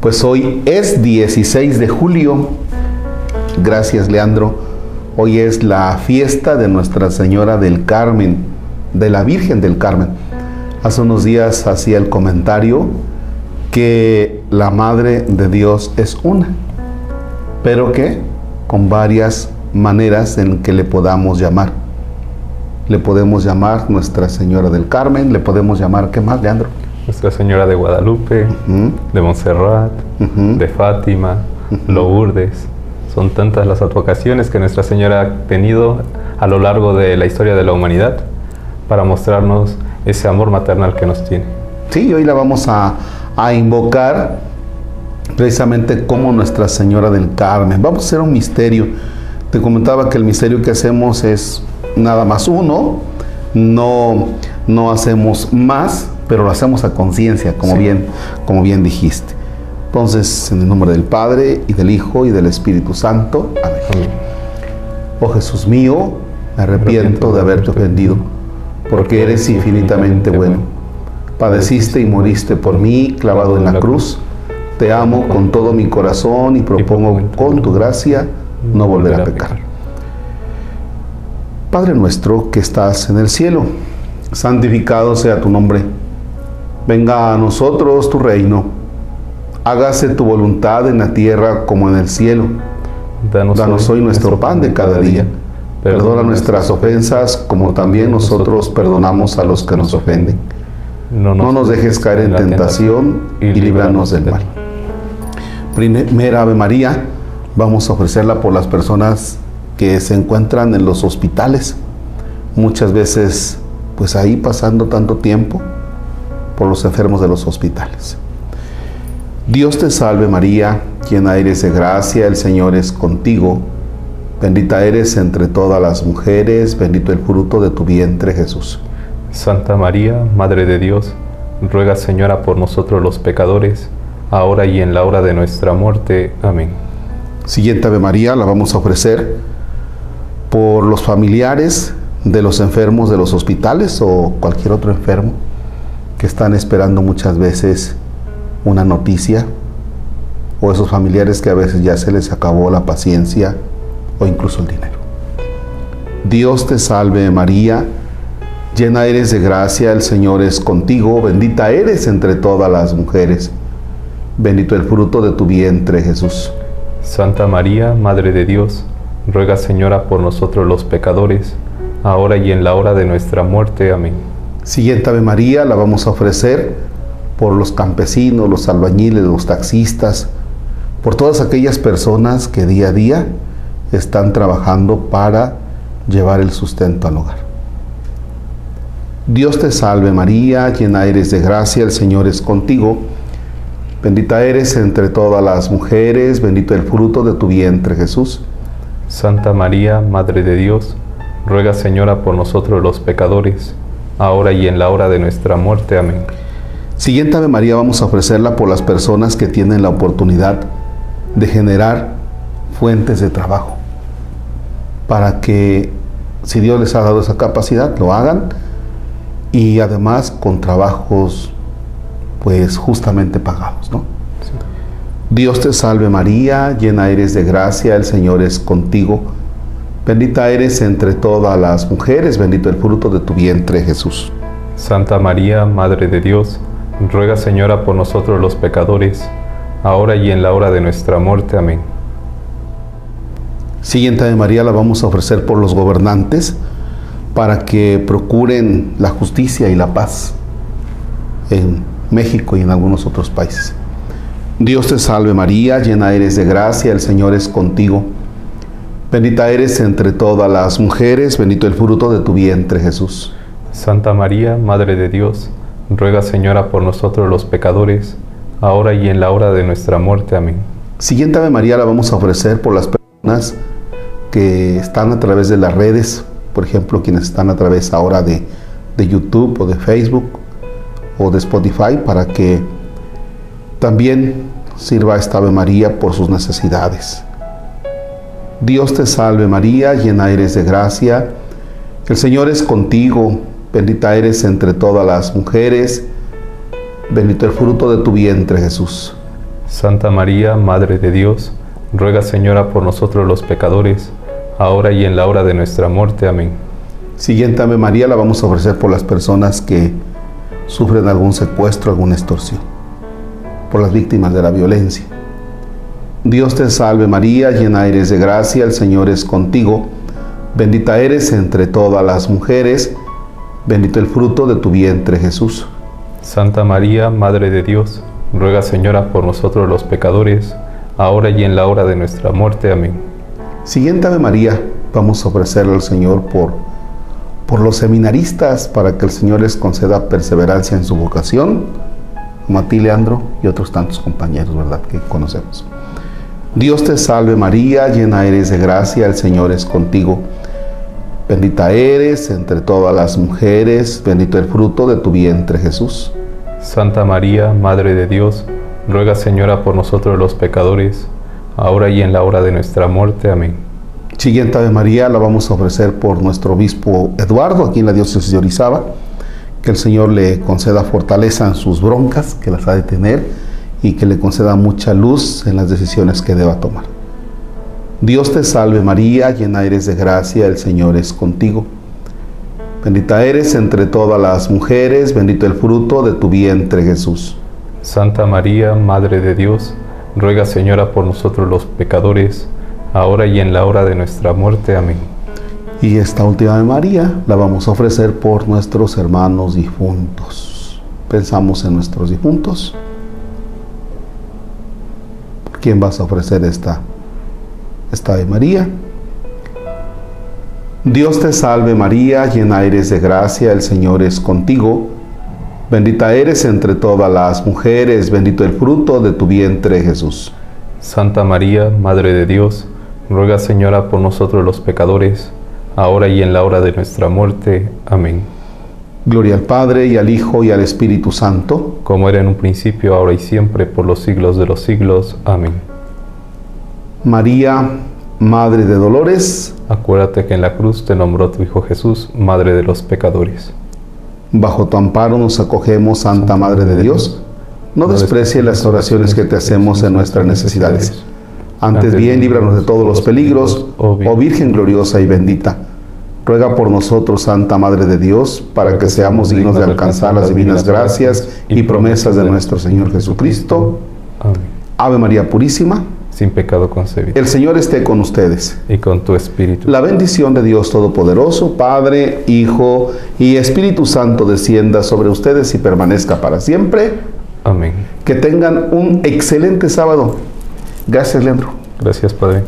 Pues hoy es 16 de julio. Gracias, Leandro. Hoy es la fiesta de Nuestra Señora del Carmen, de la Virgen del Carmen. Hace unos días hacía el comentario que la Madre de Dios es una, pero que con varias maneras en que le podamos llamar. Le podemos llamar Nuestra Señora del Carmen, le podemos llamar, ¿qué más, Leandro? Nuestra Señora de Guadalupe, de Montserrat, de Fátima, Lourdes. Son tantas las advocaciones que Nuestra Señora ha tenido a lo largo de la historia de la humanidad para mostrarnos ese amor maternal que nos tiene. Sí, hoy la vamos a, a invocar precisamente como Nuestra Señora del Carmen. Vamos a hacer un misterio. Te comentaba que el misterio que hacemos es nada más uno, no, no hacemos más, pero lo hacemos a conciencia, como, bien, como bien dijiste. Entonces, en el nombre del Padre, y del Hijo, y del Espíritu Santo. Amén. Oh Jesús mío, me arrepiento de haberte ofendido, porque eres infinitamente bueno. Padeciste y moriste por mí, clavado en la cruz. Te amo con todo mi corazón y propongo con tu gracia no volver a pecar. Padre nuestro que estás en el cielo, santificado sea tu nombre Venga a nosotros tu reino. Hágase tu voluntad en la tierra como en el cielo. Danos, hoy nuestro pan de cada día. Perdona nuestras ofensas como también nosotros perdonamos a los que nos ofenden. No nos dejes caer en tentación y líbranos del mal. Primera Ave María, vamos a ofrecerla por las personas que se encuentran en los hospitales. Muchas veces, pues ahí pasando tanto tiempo, por los enfermos de los hospitales. Dios te salve María, llena eres de gracia, el Señor es contigo. Bendita eres entre todas las mujeres, bendito el fruto de tu vientre Jesús. Santa María, Madre de Dios, ruega Señora por nosotros los pecadores, ahora y en la hora de nuestra muerte. Amén. Siguiente Ave María la vamos a ofrecer por los familiares de los enfermos de los hospitales o cualquier otro enfermo que están esperando muchas veces una noticia, o esos familiares que a veces ya se les acabó la paciencia o incluso el dinero. Dios te salve María, llena eres de gracia, el Señor es contigo, bendita eres entre todas las mujeres, bendito el fruto de tu vientre Jesús. Santa María, Madre de Dios, ruega Señora por nosotros los pecadores, ahora y en la hora de nuestra muerte. Amén. Siguiente Ave María la vamos a ofrecer por los campesinos, los albañiles, los taxistas, por todas aquellas personas que día a día están trabajando para llevar el sustento al hogar. Dios te salve María, llena eres de gracia, el Señor es contigo. Bendita eres entre todas las mujeres, bendito el fruto de tu vientre Jesús. Santa María, Madre de Dios, ruega Señora por nosotros los pecadores ahora y en la hora de nuestra muerte. Amén. Siguiente Ave María vamos a ofrecerla por las personas que tienen la oportunidad de generar fuentes de trabajo, para que si Dios les ha dado esa capacidad, lo hagan y además con trabajos pues justamente pagados, ¿no? Dios te salve María, llena eres de gracia, el Señor es contigo Bendita eres entre todas las mujeres, bendito el fruto de tu vientre Jesús. Santa María, Madre de Dios, ruega Señora por nosotros los pecadores, ahora y en la hora de nuestra muerte. Amén. Siguiente de María la vamos a ofrecer por los gobernantes para que procuren la justicia y la paz en México y en algunos otros países. Dios te salve María, llena eres de gracia, el Señor es contigo. Bendita eres entre todas las mujeres, bendito el fruto de tu vientre Jesús. Santa María, Madre de Dios, ruega Señora por nosotros los pecadores, ahora y en la hora de nuestra muerte. Amén. Siguiente Ave María la vamos a ofrecer por las personas que están a través de las redes, por ejemplo, quienes están a través ahora de, de YouTube o de Facebook o de Spotify, para que también sirva esta Ave María por sus necesidades. Dios te salve María, llena eres de gracia, el Señor es contigo, bendita eres entre todas las mujeres, bendito el fruto de tu vientre Jesús. Santa María, Madre de Dios, ruega Señora por nosotros los pecadores, ahora y en la hora de nuestra muerte. Amén. Siguiente Ave María la vamos a ofrecer por las personas que sufren algún secuestro, alguna extorsión, por las víctimas de la violencia. Dios te salve María, llena eres de gracia, el Señor es contigo, bendita eres entre todas las mujeres, bendito el fruto de tu vientre Jesús. Santa María, Madre de Dios, ruega Señora por nosotros los pecadores, ahora y en la hora de nuestra muerte. Amén. Siguiente Ave María, vamos a ofrecerle al Señor por, por los seminaristas, para que el Señor les conceda perseverancia en su vocación, como a ti, Leandro, y otros tantos compañeros, ¿verdad?, que conocemos. Dios te salve María, llena eres de gracia, el Señor es contigo. Bendita eres entre todas las mujeres, bendito el fruto de tu vientre Jesús. Santa María, Madre de Dios, ruega Señora por nosotros los pecadores, ahora y en la hora de nuestra muerte. Amén. Siguiente Ave María la vamos a ofrecer por nuestro obispo Eduardo, aquí en la diócesis de Orizaba. Que el Señor le conceda fortaleza en sus broncas, que las ha de tener, y que le conceda mucha luz en las decisiones que deba tomar. Dios te salve María, llena eres de gracia, el Señor es contigo. Bendita eres entre todas las mujeres, bendito el fruto de tu vientre Jesús. Santa María, Madre de Dios, ruega Señora por nosotros los pecadores, ahora y en la hora de nuestra muerte. Amén. Y esta última de María la vamos a ofrecer por nuestros hermanos difuntos. Pensamos en nuestros difuntos. ¿Por quién vas a ofrecer esta, esta de María? Dios te salve María, llena eres de gracia, el Señor es contigo. Bendita eres entre todas las mujeres, bendito el fruto de tu vientre Jesús. Santa María, Madre de Dios, ruega Señora por nosotros los pecadores, ahora y en la hora de nuestra muerte. Amén. Gloria al Padre y al Hijo y al Espíritu Santo. Como era en un principio, ahora y siempre, por los siglos de los siglos. Amén. María, Madre de Dolores, Acuérdate que en la cruz te nombró tu Hijo Jesús, Madre de los pecadores. bajo tu amparo nos acogemos, Santa Madre de Dios. No desprecie las oraciones que te hacemos en nuestras necesidades. Antes bien, líbranos de todos los peligros, oh Virgen gloriosa y bendita. Ruega por nosotros, Santa Madre de Dios, para que seamos dignos de alcanzar las divinas gracias y promesas de nuestro Señor Jesucristo. Amén. Ave María Purísima, Sin pecado concebido. el Señor esté con ustedes. Y con tu espíritu. La bendición de Dios Todopoderoso, Padre, Hijo y Espíritu Santo descienda sobre ustedes y permanezca para siempre. Amén. Que tengan un excelente sábado. Gracias, Leandro. Gracias, Padre.